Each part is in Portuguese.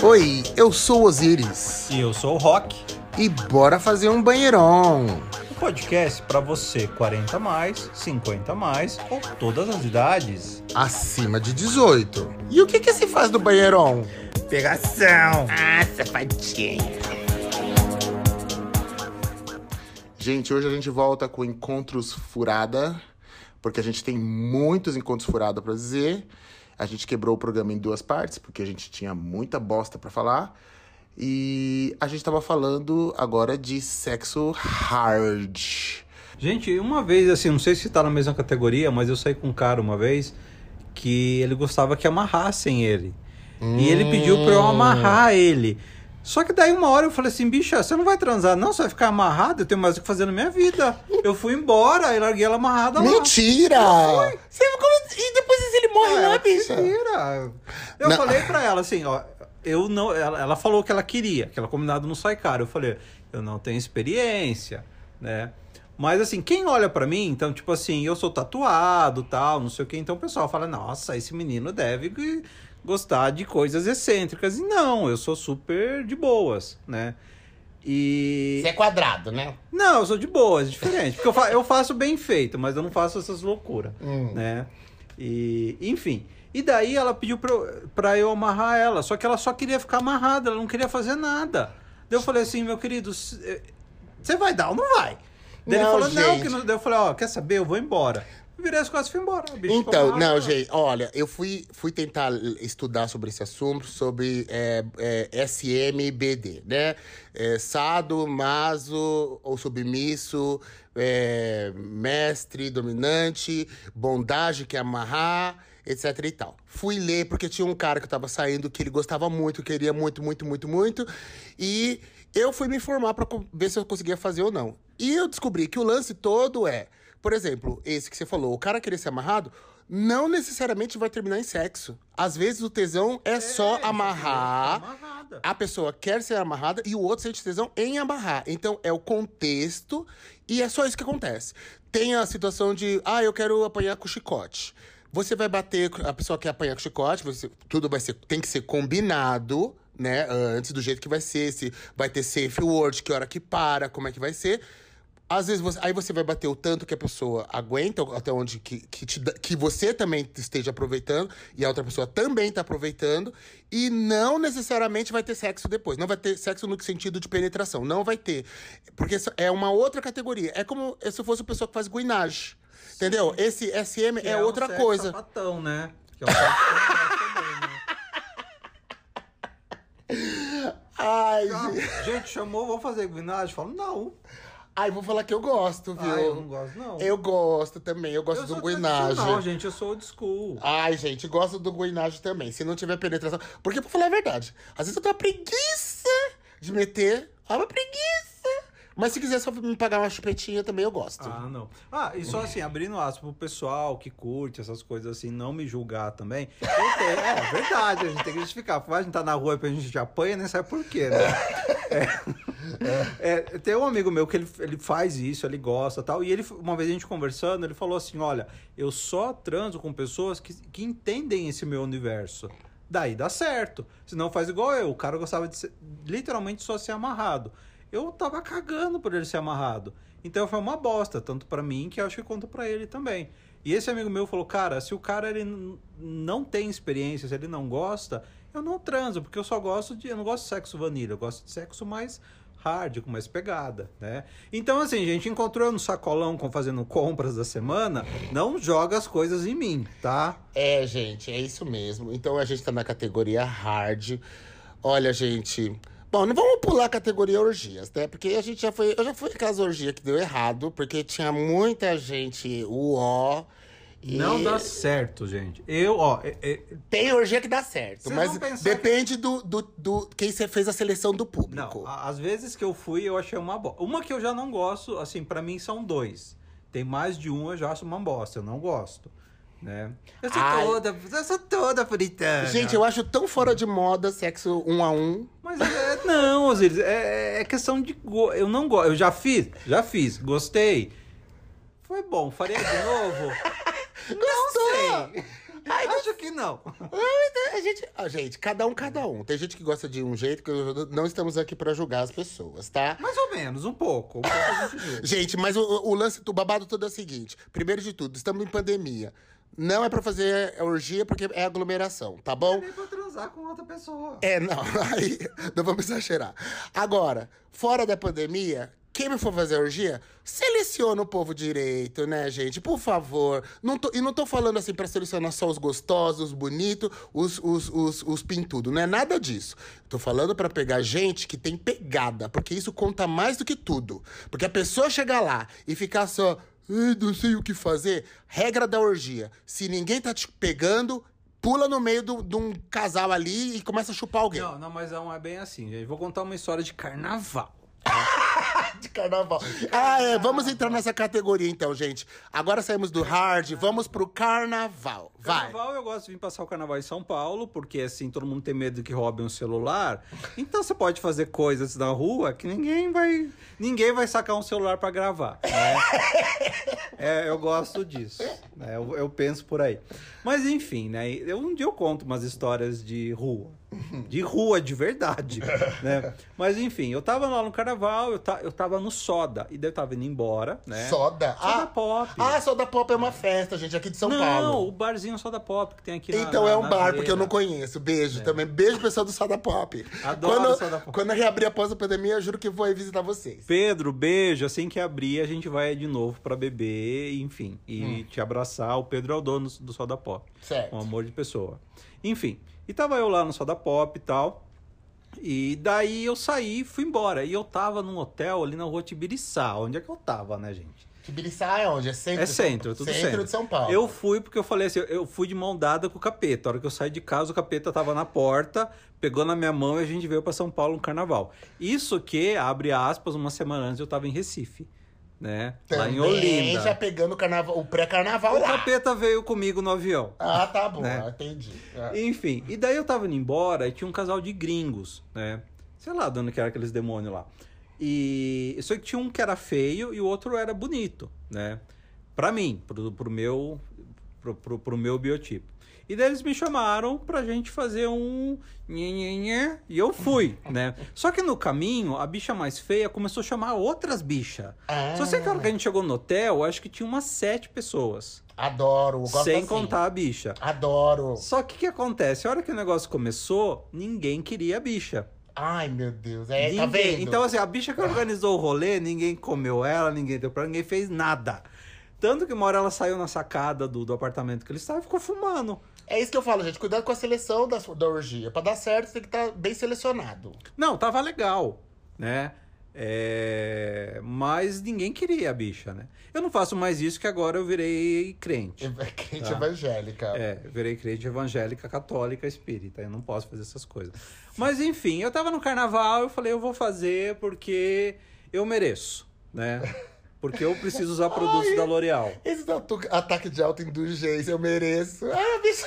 Oi, eu sou Osiris. E eu sou o Rock. E bora fazer um banheirão. Um podcast para você 40 mais, 50 mais ou todas as idades. Acima de 18. E o que que se faz do banheirão? Pegação. Ah, safadinha. Gente, hoje a gente volta com encontros furada, porque a gente tem muitos encontros furada para dizer. A gente quebrou o programa em duas partes, porque a gente tinha muita bosta para falar. E a gente tava falando agora de sexo hard. Gente, uma vez, assim, não sei se tá na mesma categoria, mas eu saí com um cara uma vez que ele gostava que amarrassem ele. Hum. E ele pediu pra eu amarrar ele. Só que daí uma hora eu falei assim, bicha, você não vai transar não? Você vai ficar amarrado? Eu tenho mais o que fazer na minha vida. Eu fui embora e larguei ela amarrada Mentira! lá. Mentira! E depois ele morre É, lá, bicha? Mentira! Eu Não. falei pra ela assim, ó, eu não, ela, ela falou que ela queria, que ela combinado não sai caro. Eu falei, eu não tenho experiência, né? Mas assim, quem olha pra mim, então, tipo assim, eu sou tatuado, tal, não sei o que, então o pessoal fala, nossa, esse menino deve gostar de coisas excêntricas. E não, eu sou super de boas, né? E. Você é quadrado, né? Não, eu sou de boas, diferente. Porque eu, fa- eu faço bem feito, mas eu não faço essas loucuras, Hum. né? E, enfim. E daí ela pediu pra eu, pra eu amarrar ela, só que ela só queria ficar amarrada, ela não queria fazer nada. Daí eu falei assim, meu querido, você vai dar ou não vai? Daí Não, ele falou, não, gente. que não. Daí eu falei, ó, quer saber? Eu vou embora. Virei as costas e fui embora. Bicho Então, não, lá. gente, olha, eu fui, fui tentar estudar sobre esse assunto, sobre é, é, SMBD, né? É, sado, maso ou submisso, é, mestre, dominante, bondade, que é amarrar, etc e tal. Fui ler porque tinha um cara que eu tava saindo que ele gostava muito, queria muito, muito, muito, muito. E eu fui me informar pra co- ver se eu conseguia fazer ou não. E eu descobri que o lance todo é, por exemplo, esse que você falou, o cara querer ser amarrado, não necessariamente vai terminar em sexo. Às vezes o tesão é, só É, amarrar. amarrada. A pessoa quer ser amarrada e o outro sente tesão em amarrar. Então é o contexto e é só isso que acontece. Tem a situação de, ah, eu quero apanhar com chicote. Você vai bater, a pessoa quer apanhar com chicote, você- tudo vai ser, tem que ser combinado, né? Antes do jeito que vai ser, se vai ter safe word, que hora que para, como é que vai ser. Às vezes você, aí você vai bater o tanto que a pessoa aguenta, até onde que, que, te que você também esteja aproveitando e a outra pessoa também está aproveitando. E não necessariamente vai ter sexo depois. Não vai ter sexo no sentido de penetração. Não vai ter. Porque é uma outra categoria. É como se fosse a pessoa que faz guinage. Entendeu? Esse SM é, um outra sexo coisa. sapatão, né? Que é um também, né? Ai, gente. gente, chamou, vou fazer guinagem? Falo, não. Ai, vou falar que eu gosto, viu? Ah, eu não gosto, não. Eu gosto também. Eu gosto Eu do sou guinage. tradicional, gente, eu sou old school. Ai, gente, gosto do guinagem também. Se não tiver penetração. Porque, pra falar a verdade, às vezes eu tenho uma preguiça de meter. Ah, uma preguiça. Mas se quiser só me pagar uma chupetinha também, eu gosto. Ah, não. Ah, e só assim, abrindo aspas pro pessoal que curte essas coisas assim, não me julgar também. Tenho, é verdade, a gente tem que justificar. A gente tá na rua e a gente apanha, nem sabe por quê, né? É, é, tem um amigo meu que ele, ele faz isso, ele gosta tal. E ele, uma vez a gente conversando, ele falou assim: olha, eu só transo com pessoas que, que entendem esse meu universo. Daí dá certo. Senão faz igual eu. O cara gostava de ser, literalmente só ser amarrado. Eu tava cagando por ele ser amarrado. Então foi uma bosta, tanto pra mim que acho que conta pra ele também. E esse amigo meu falou: "Cara, se o cara ele não tem experiência, se ele não gosta, eu não transo, porque eu só gosto de, eu não gosto de sexo vanilla, eu gosto de sexo mais hard, com mais pegada, né? Então assim, gente encontrou no sacolão com fazendo compras da semana, não joga as coisas em mim, tá? É, gente, é isso mesmo. Então a gente tá na categoria hard. Olha, gente. Bom, não vamos pular a categoria orgias, né? Porque a gente já foi. Eu já fui aquelas orgias que deu errado, porque tinha muita gente uó. E Não dá certo, gente. Eu, ó, é- é- Tem orgia que dá certo, Vocês mas depende do, do, do. Quem você fez a seleção do público. Não, às vezes que eu fui, eu achei uma bosta. Uma que eu já não gosto, assim, pra mim são dois. Tem mais de um, eu já acho uma bosta. Eu não gosto, né? Eu sou Ai. toda, eu sou toda puritana. Gente, eu acho tão fora de moda sexo um a um. Mas é, não, Osiris, é, é questão de... Go... Eu não gosto. Eu já fiz, já fiz. Gostei. Foi bom. Faria de novo? Gostou? sei. Acho que não. A gente, a gente, cada um, cada um. Tem gente que gosta de um jeito, que não estamos aqui pra julgar as pessoas, tá? Mais ou menos, um pouco. Um pouco gente. Gente, mas o, o lance do babado todo é o seguinte: primeiro de tudo, estamos em pandemia. Não é pra fazer orgia porque é aglomeração, tá bom? Nem pra transar com outra pessoa. É, não, aí não vamos exagerar. Agora, fora da pandemia, quem me for fazer orgia, seleciona o povo direito, né, gente? Por favor. Não tô- e não tô falando assim pra selecionar só os gostosos, os bonitos, os, os, os, os pintudos. Não é nada disso. Tô falando pra pegar gente que tem pegada, porque isso conta mais do que tudo. Porque a pessoa chegar lá e ficar só. Ai, não sei o que fazer. Regra da orgia. Se ninguém tá te pegando, pula no meio do- de um casal ali e começa a chupar alguém. Não, não, mas não é bem assim, gente. Vou contar uma história de carnaval. De carnaval. Ah, é. Vamos entrar nessa categoria então, gente. Agora saímos do hard, vamos pro carnaval. Vai. Carnaval, eu gosto de vir passar o carnaval em São Paulo, porque assim, todo mundo tem medo que roubem um celular. Então você pode fazer coisas na rua que ninguém vai. Ninguém vai sacar um celular pra gravar. né? É, eu gosto disso. né? Eu, eu penso por aí. Mas enfim, né? Eu, um dia eu conto umas histórias de rua. De rua, de verdade. né? Mas enfim, eu tava lá no carnaval, eu, ta, eu tava no soda. E daí eu tava indo embora, né? Soda? Soda ah, pop. Ah, Soda Pop é uma festa, gente, aqui de São não, Paulo. o barzinho Soda Pop que tem aqui na Então na- é um bar, porque eu não conheço. Beijo também. Beijo, pessoal do Soda Pop. Adoro quando, Soda Pop. Quando eu reabrir após a pandemia, eu juro que vou aí visitar vocês. Pedro, beijo. Assim que abrir, a gente vai de novo pra beber, enfim, e Hum. te abraçar. O Pedro é o dono do Soda Pop. Certo. Um amor de pessoa. Enfim, e tava eu lá no Soda Pop e tal. E daí eu saí e fui embora. E eu tava num hotel ali na rua Tibiriçá. Onde é que eu tava, né, gente? Tibiriçá é onde? É centro? É de São- centro, tudo centro. centro. de São Paulo. Eu fui porque eu falei assim, eu fui de mão dada com o capeta. A hora que eu saí de casa, o capeta tava na porta, pegou na minha mão e a gente veio pra São Paulo no carnaval. Isso que, abre aspas, uma semana antes eu tava em Recife, né? lá em Também Olinda. já pegando o, carnaval, o pré-carnaval O lá. capeta veio comigo no avião. Ah, tá bom. Né? Entendi. Ah. Enfim, e daí eu tava indo embora e tinha um casal de gringos, né? Sei lá, dando que era aqueles demônios lá. E só que tinha um que era feio e o outro era bonito, né? Pra mim, pro, pro meu pro, pro, pro meu biotipo. E daí eles me chamaram pra gente fazer um e eu fui, né? Só que no caminho, a bicha mais feia começou a chamar outras bichas. Ah. Só sei que a hora que a gente chegou no hotel, acho que tinha umas sete pessoas. Adoro. Gosto sem assim. contar a bicha. Adoro. Só que o que acontece? A hora que o negócio começou, ninguém queria a bicha. Ai, meu Deus. É, ninguém. tá vendo? Então, assim, a bicha que organizou o rolê, ninguém comeu ela, ninguém deu pra ninguém fez nada. Tanto que uma hora ela saiu na sacada do, do apartamento que eles estavam e ficou fumando. É isso que eu falo, gente. Cuidado com a seleção da, da orgia. Pra dar certo, você tem que estar bem selecionado. Não, tava legal, né? É, Mas ninguém queria a bicha, né? Eu não faço mais isso que agora eu virei crente. Crente Tá. evangélica. É, virei crente evangélica, católica, espírita. Eu não posso fazer essas coisas. Mas enfim, eu tava no carnaval, eu falei, eu vou fazer porque eu mereço, né? Porque eu preciso usar produtos Ai. da L'Oreal. Esse atu- ataque de autoindulgência, eu mereço. Ah, bicho.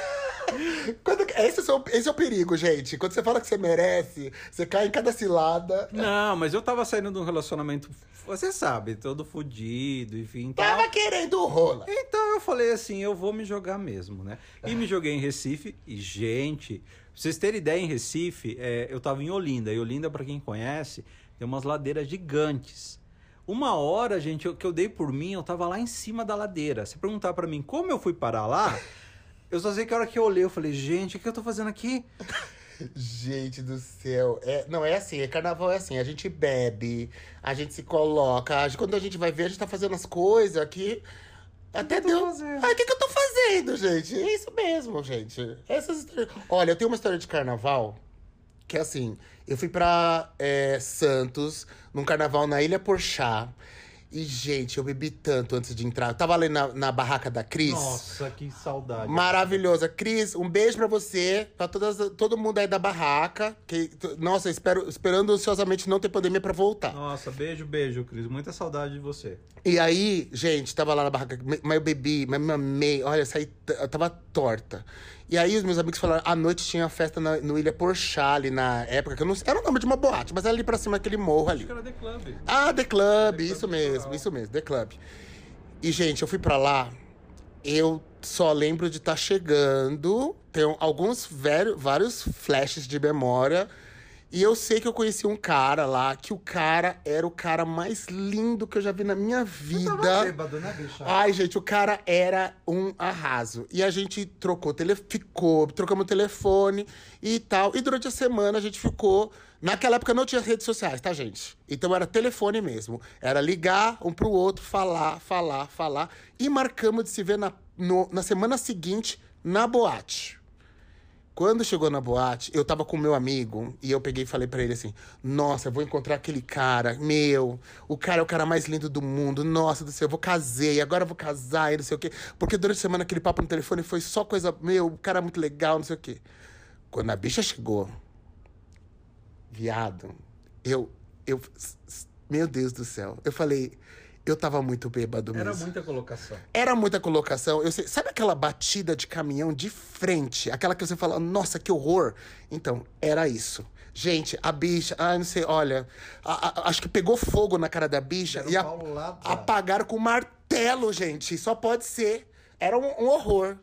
Quando- esse, é o, esse é o perigo, gente. Quando você fala que você merece, você cai em cada cilada. Não, mas eu tava saindo de um relacionamento, você sabe, todo fudido, enfim. tal. Tava querendo rola. Então eu falei assim, eu vou me jogar mesmo, né? E me joguei em Recife e, gente, pra vocês terem ideia, em Recife, é, eu tava em Olinda. E Olinda, pra quem conhece, tem umas ladeiras gigantes. Uma hora, gente, eu- que eu dei por mim, eu tava lá em cima da ladeira. Se perguntar pra mim como eu fui parar lá, eu só sei que a hora que eu olhei, eu falei, gente, o que eu tô fazendo aqui? Gente do céu. É, não, é assim, é carnaval é assim. A gente bebe, a gente se coloca. a gente- quando a gente vai ver, a gente tá fazendo as coisas aqui. Até que deu. fazendo? Ah, o que, que eu tô fazendo, gente? É isso mesmo, gente. Essas histórias- Olha, eu tenho uma história de carnaval que é assim: eu fui pra é, Santos, num carnaval na Ilha Porchá. E, gente, eu bebi tanto antes de entrar. Eu tava ali na, na barraca da Cris. Nossa, que saudade. Maravilhosa. Cris, um beijo pra você, pra todas, todo mundo aí da barraca. Que, nossa, espero, esperando ansiosamente não ter pandemia pra voltar. Nossa, beijo, beijo, Cris. Muita saudade de você. E aí, gente, tava lá na barraca, mas eu bebi, mas me amei. Olha, saí, eu tava torta. E aí os meus amigos falaram, à noite tinha festa na, no Ilha Porchá, ali na época, que eu não sei, era o nome de uma boate, mas era ali pra cima, aquele morro ali. Acho que era The Club. Ah, The Club, The isso Club mesmo, Litoral. isso mesmo, The Club. E, gente, eu fui pra lá eu só lembro de estar chegando. Tenho alguns vários flashes de memória. E eu sei que eu conheci um cara lá, que o cara era o cara mais lindo que eu já vi na minha vida. Tava bêbado, né, bicha? Ai, gente, o cara era um arraso. E a gente trocou, tele... ficou, trocamos telefone e tal. E durante a semana a gente ficou. Naquela época não tinha redes sociais, tá, gente? Então era telefone mesmo. Era ligar um pro outro, falar, falar, falar. E marcamos de se ver na, no- na semana seguinte na boate. Quando chegou na boate, eu tava com meu amigo e eu peguei e falei pra ele assim: Nossa, eu vou encontrar aquele cara, meu, o cara é o cara mais lindo do mundo, nossa do céu, eu vou casei, agora eu vou casar e não sei o quê. Porque durante a semana aquele papo no telefone foi só coisa, meu, o cara é muito legal, não sei o quê. Quando a bicha chegou, viado, eu, eu, meu Deus do céu, eu falei, eu tava muito bêbado mesmo. Era muita colocação. Era muita colocação. Eu sei, sabe aquela batida de caminhão de frente? Aquela que você fala, nossa, que horror. Então, era isso. Gente, a bicha, ah, não sei, olha, a- a- acho que pegou fogo na cara da bicha e a- apagaram com martelo, gente. Só pode ser. Era um, um horror.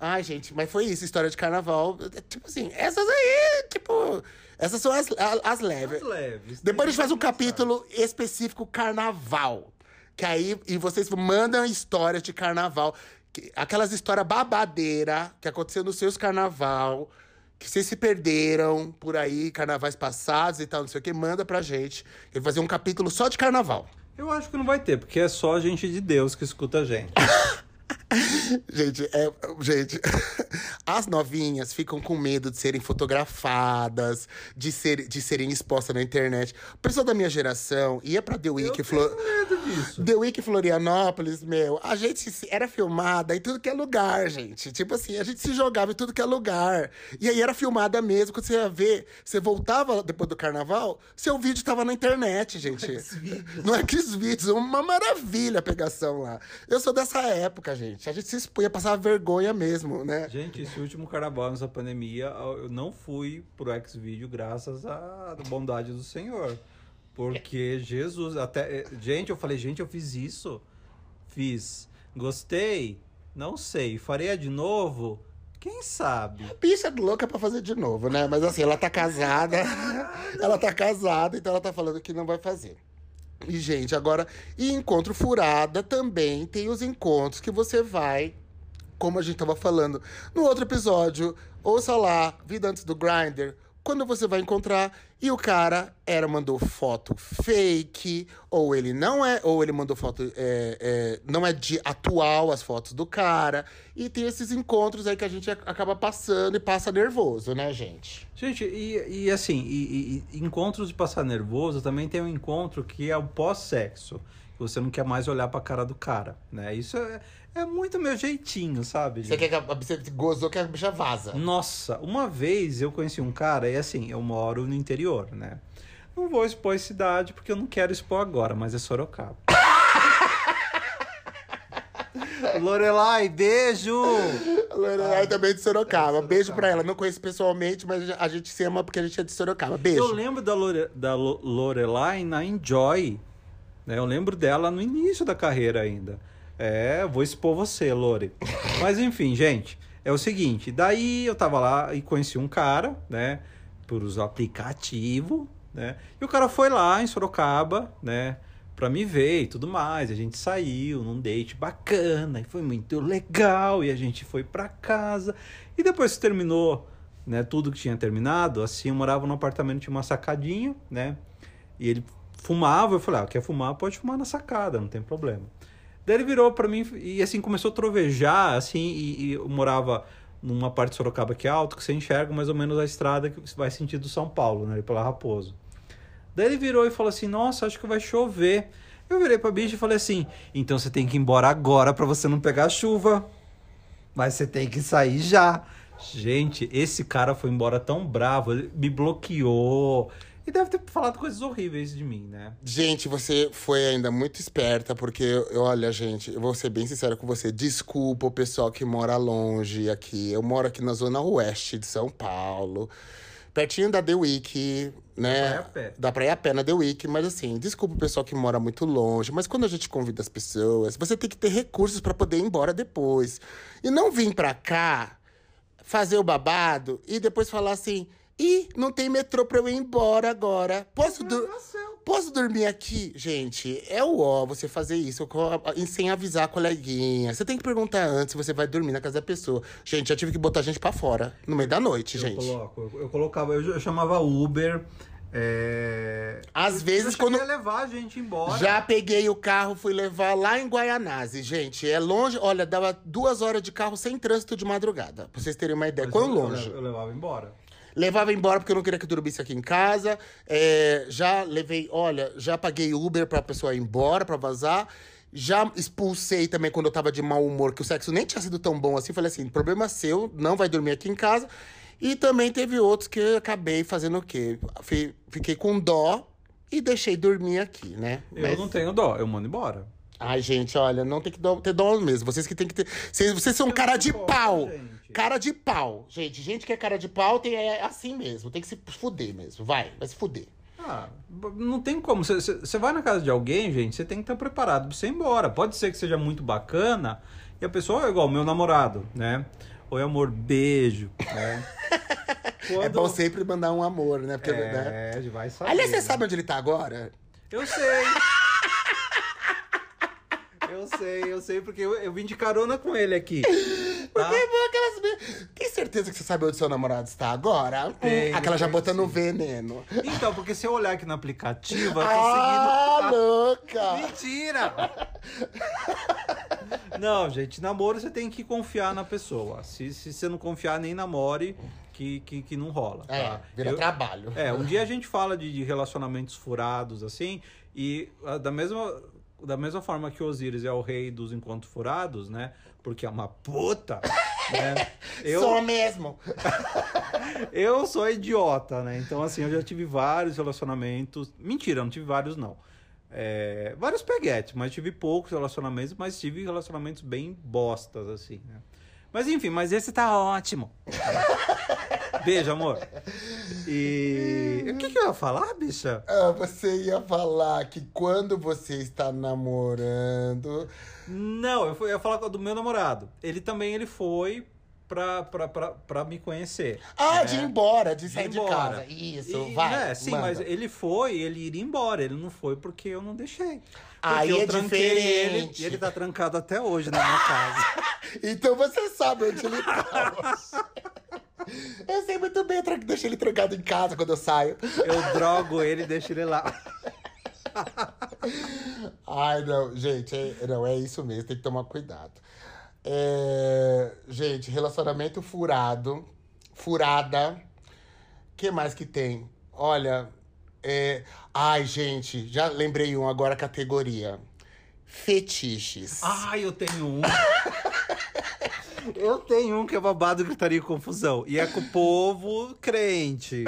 Ai, gente, mas foi isso, história de carnaval. Tipo assim, essas aí, tipo, essas são as, a- as leves. As leves. Depois a gente faz um capítulo específico carnaval. Que aí, e vocês mandam histórias de carnaval. que- aquelas histórias babadeira que aconteceu nos seus carnaval. Que vocês se perderam por aí, carnavais passados e tal, não sei o que, manda pra gente. Eu vou fazer um capítulo só de carnaval. Eu acho que não vai ter, porque é só gente de Deus que escuta a gente. Gente, é, gente, as novinhas ficam com medo de serem fotografadas, de, ser, de serem expostas na internet. O pessoal da minha geração ia pra The Week, Flo- medo disso. The Week Florianópolis, meu, a gente era filmada em tudo que é lugar, gente. Tipo assim, a gente se jogava em tudo que é lugar. E aí era filmada mesmo. Quando você ia ver, você voltava depois do carnaval, seu vídeo tava na internet, gente. No Xvideos, uma maravilha a pegação lá. Eu sou dessa época, gente. A gente se expunha, passava vergonha mesmo, né? Gente, esse último carnaval nessa pandemia, eu não fui pro X-Video graças à bondade do Senhor. Porque Jesus, até. Gente, eu falei, gente, eu fiz isso. Fiz. Gostei? Não sei. Faria de novo? Quem sabe? Bicha louca pra fazer de novo, né? Mas assim, ela tá casada. ela tá casada, então ela tá falando que não vai fazer. E, gente, agora, e encontro furada também tem os encontros que você vai, como a gente tava falando no outro episódio, ouça lá, Vida Antes do Grinder, quando você vai encontrar e o cara era mandou foto fake, ou ele não é, ou ele mandou foto é, é, não é de atual as fotos do cara. E tem esses encontros aí que a gente ac- acaba passando e passa nervoso, né, gente? Gente, e, e assim, e, e- encontros de passar nervoso também tem um encontro que é o pós-sexo. que Você não quer mais olhar pra cara do cara, né? Isso é, é muito meu jeitinho, sabe? Você quer que a, você gozou que a bicha vaza. Nossa, uma vez eu conheci um cara, e assim, eu moro no interior, né? Não vou expor a cidade porque eu não quero expor agora, mas é Sorocaba. Lorelai, beijo! Lorelai também é de Sorocaba. Beijo pra ela. Não conheço pessoalmente, mas a gente se ama porque a gente é de Sorocaba. Beijo. Eu lembro da, Lore, da Lo- Lorelai na Enjoy. Né? Eu lembro dela no início da carreira ainda. É, vou expor você, Lore. Mas enfim, gente, é o seguinte. Daí eu tava lá e conheci um cara, né? Por usar aplicativo, né? E o cara foi lá em Sorocaba, né? Pra me ver e tudo mais. A gente saiu num date bacana e foi muito legal. E a gente foi pra casa. E depois que terminou né, tudo que tinha terminado, assim, eu morava num apartamento, tinha uma sacadinha, né? E ele fumava, eu falei, ah, quer fumar, pode fumar na sacada, não tem problema. Daí ele virou pra mim e assim começou a trovejar, assim, e, e eu morava numa parte de Sorocaba que é alto, que você enxerga mais ou menos a estrada que vai sentido São Paulo, né, pela Raposo. Daí ele virou e falou assim: Nossa, acho que vai chover. Eu virei pra bicha e falei assim: Então você tem que ir embora agora pra você não pegar chuva. Mas você tem que sair já. Gente, esse cara foi embora tão bravo, ele me bloqueou. E deve ter falado coisas horríveis de mim, né? Gente, você foi ainda muito esperta, porque, olha, gente, eu vou ser bem sincero com você. Desculpa o pessoal que mora longe aqui. Eu moro aqui na zona oeste de São Paulo. pertinho da The Week, né? Dá pra ir a pé. Na The Week, mas assim, desculpa o pessoal que mora muito longe, mas quando a gente convida as pessoas, você tem que ter recursos pra poder ir embora depois. E não vir pra cá fazer o babado e depois falar assim: ih, não tem metrô pra eu ir embora agora. Posso, dur- Posso dormir aqui? Gente, é o ó você fazer isso com a- e sem avisar a coleguinha. Você tem que perguntar antes se você vai dormir na casa da pessoa. Gente, já tive que botar gente pra fora no meio da noite, Eu gente. coloco, eu, eu colocava, eu, eu chamava Uber. É... Às vezes, eu quando. cheguei a levar a gente embora. Já peguei o carro, fui levar lá em Guaianazes, gente. É longe, olha, dava duas horas de carro sem trânsito de madrugada. Pra vocês terem uma ideia. Mas Quão eu- longe? Eu, levava embora. Levava embora porque eu não queria que dormisse aqui em casa. É, já levei, olha, já paguei Uber pra pessoa ir embora, pra vazar. Já expulsei também quando eu tava de mau humor, que o sexo nem tinha sido tão bom assim. Falei assim: problema seu, não vai dormir aqui em casa. E também teve outros que eu acabei fazendo o quê? Fi- Fiquei com dó e deixei dormir aqui, né? Eu Mas- não tenho dó, eu mando embora. Ai, gente, olha, não tem que ter dó mesmo. Vocês que tem que ter. Vocês, vocês são cara de pau. Cara de pau. Gente, gente que é cara de pau tem, é assim mesmo. Tem que se fuder mesmo. Vai, vai se fuder. Ah, não tem como. Você vai na casa de alguém, gente, você tem que estar preparado pra você ir embora. Pode ser que seja muito bacana e a pessoa é igual meu namorado, né? Oi, amor, beijo, né? É bom sempre mandar um amor, né? Porque, né? É, vai saber. Aliás, você né? sabe onde ele tá agora? Eu sei. Eu sei, eu sei, porque eu, eu vim de carona com ele aqui. Tá? Porque pô, aquelas. Tem certeza que você sabe onde seu namorado está agora? Hum, Tenho, aquela já botando sim. veneno. Então, porque se eu olhar aqui no aplicativo, eu tô Ah, seguindo. louca! Mentira! Não, gente, namoro você tem que confiar na pessoa. Se, se você não confiar, nem namore, que, que, que não rola. É, tá? vira Eu- trabalho. É, um dia a gente fala de, de relacionamentos furados, assim, e ah, da mesma, da mesma forma que o Osiris é o rei dos encontros furados, né? Porque é uma puta, né? Eu, Sou mesmo. eu sou idiota, né? Então, assim, eu já tive vários relacionamentos. Mentira, não tive vários, não. É, vários peguetes, mas tive poucos relacionamentos, mas tive relacionamentos bem bostas, assim, né? Mas enfim, mas esse tá ótimo. Beijo, amor. E. O que, que eu ia falar, bicha? Ah, você ia falar que quando você está namorando. Não, eu, fui- eu ia falar do meu namorado. Ele também ele foi pra, pra, pra, pra me conhecer. Ah, né? de ir embora, de De sair ir de embora. casa. Isso, E, vai. né, sim, manda. mas ele foi, ele iria embora. Ele não foi porque eu não deixei. Porque Aí eu é tranquei ele diferente. e ele tá trancado até hoje na minha casa. Então você sabe onde ele tá. eu sei muito bem, eu deixo ele trancado em casa quando eu saio. Eu drogo ele e deixo ele lá. Ai, não, gente, é, não, é isso mesmo, tem que tomar cuidado. É, gente, relacionamento furado, furada. que mais que tem? Olha, é, ai, gente, já lembrei um agora, categoria. Fetiches. Ai, eu tenho um. Eu tenho um que é babado, gritaria e confusão. E é com o povo crente.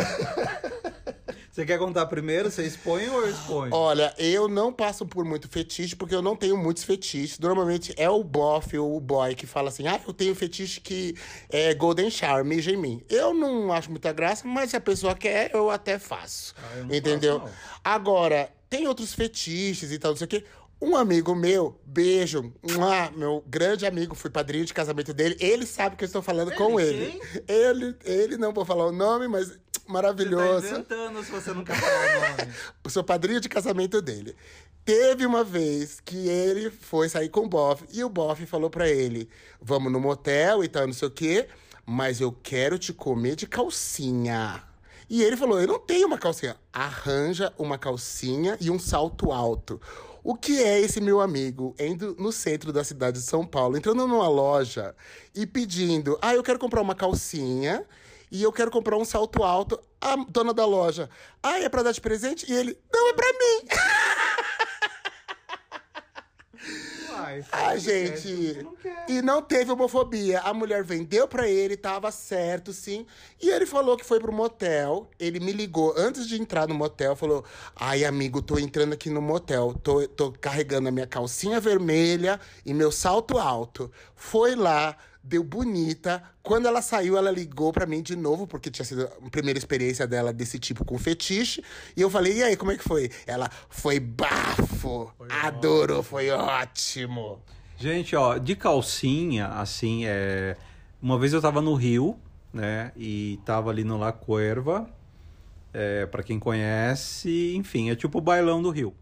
Você quer contar primeiro? Você expõe ou eu exponho? Olha, eu não passo por muito fetiche, porque eu não tenho muitos fetiches. Normalmente é o bofe ou o boy que fala assim: ah, eu tenho fetiche que é Golden Shower, mija em mim. Eu não acho muita graça, mas se a pessoa quer, eu até faço. Ah, eu entendeu? faço. Agora, tem outros fetiches e tal, não sei o quê. Um amigo meu, beijo, mua, meu grande amigo, fui padrinho de casamento dele. Ele sabe que eu estou falando com Ele, ele. Ele, ele, não vou falar o nome, mas Você tá maravilhoso. inventando se você quer falar o nome. sou padrinho de casamento dele. Teve uma vez que ele foi sair com o Boff e o Boff falou pra ele: Vamos no motel e tal, não sei o quê, mas eu quero te comer de calcinha. E ele falou: Eu não tenho uma calcinha. Arranja uma calcinha e um salto alto. O que é esse meu amigo indo no centro da cidade de São Paulo, entrando numa loja e pedindo: Ah, eu quero comprar uma calcinha e eu quero comprar um salto alto. A dona da loja, ah, é pra dar de presente? E ele, não, é pra mim. Ai, Ai, faz o que quer, gente. você não quer. E não teve homofobia. A mulher vendeu pra ele, tava certo, sim. E ele falou que foi pro motel. Ele me ligou antes de entrar no motel, falou: Ai, amigo, tô entrando aqui no motel. Tô, tô carregando a minha calcinha vermelha e meu salto alto. Foi lá. Deu bonita. Quando ela saiu, ela ligou pra mim de novo, porque tinha sido a primeira experiência dela desse tipo com fetiche. E eu falei, e aí, como é que foi? Ela, foi bafo, adorou, foi ótimo. Gente, ó, de calcinha, assim, é... uma vez eu tava no Rio, né, e tava ali no La Cuerva, é, para quem conhece, enfim, é tipo o bailão do Rio.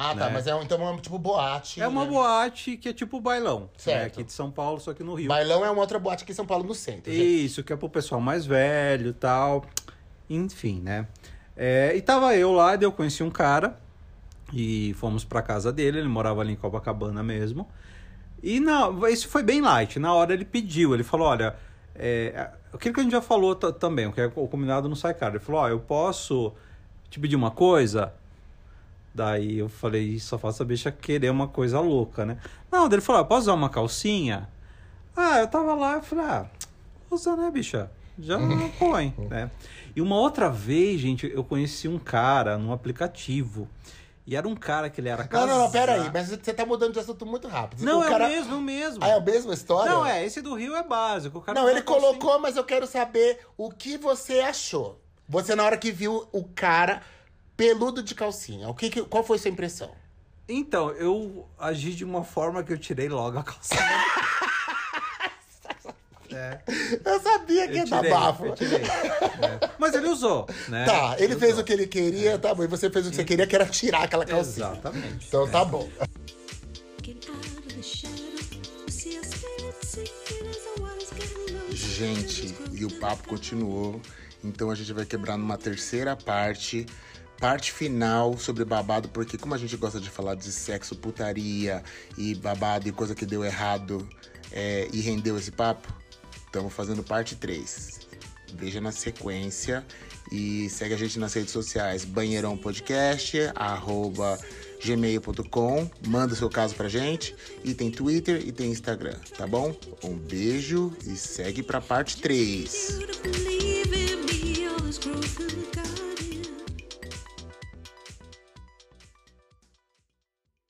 Ah, tá, Né? mas é um, então é um tipo boate. É uma né? boate que é tipo bailão, né, Certo. aqui de São Paulo, só que no Rio. Bailão é uma outra boate aqui em São Paulo, no centro. gente. Isso, que é pro pessoal mais velho e tal. Enfim, né? É, e tava eu lá, daí eu conheci um cara e fomos pra casa dele, ele morava ali em Copacabana mesmo. E na, isso foi bem light. Na hora ele pediu, ele falou: olha, é, aquilo que a gente já falou ta- também, o que é o combinado não sai caro. Ele falou: ó, eu posso te pedir uma coisa? Daí eu falei, só faço a bicha querer uma coisa louca, né? Não, ele falou, ah, posso usar uma calcinha? Ah, eu tava lá, eu falei, ah, usa, né, bicha? Já põe, né? E uma outra vez, gente, eu conheci um cara num aplicativo. E era um cara que ele era Não, casado. não, não, pera aí. Mas você tá mudando de assunto muito rápido. Não, o é cara... o mesmo, é o mesmo. Ah, é a mesma história? Não, é, esse do Rio é básico. Não, ele assim- colocou, mas eu quero saber o que você achou. Você, na hora que viu o cara peludo de calcinha, o que, que- qual foi a sua impressão? Então, eu agi de uma forma que eu tirei logo a calcinha. é, Eu sabia que ia dar bafo. eu tirei. É. Mas ele usou, né? Tá, ele fez usou. o que ele queria, tá bom. E você fez o que você queria, que era tirar aquela calcinha. Exatamente. Então tá bom. Get low. Gente, e o papo continuou. Então a gente vai quebrar numa terceira parte. Parte final sobre babado, porque como a gente gosta de falar de sexo, putaria e babado e coisa que deu errado é, e rendeu esse papo, estamos fazendo parte 3. Veja na sequência e segue a gente nas redes sociais, Banheirão Podcast, arroba gmail.com, manda seu caso pra gente e tem Twitter e tem Instagram, tá bom? Um beijo e segue pra parte 3.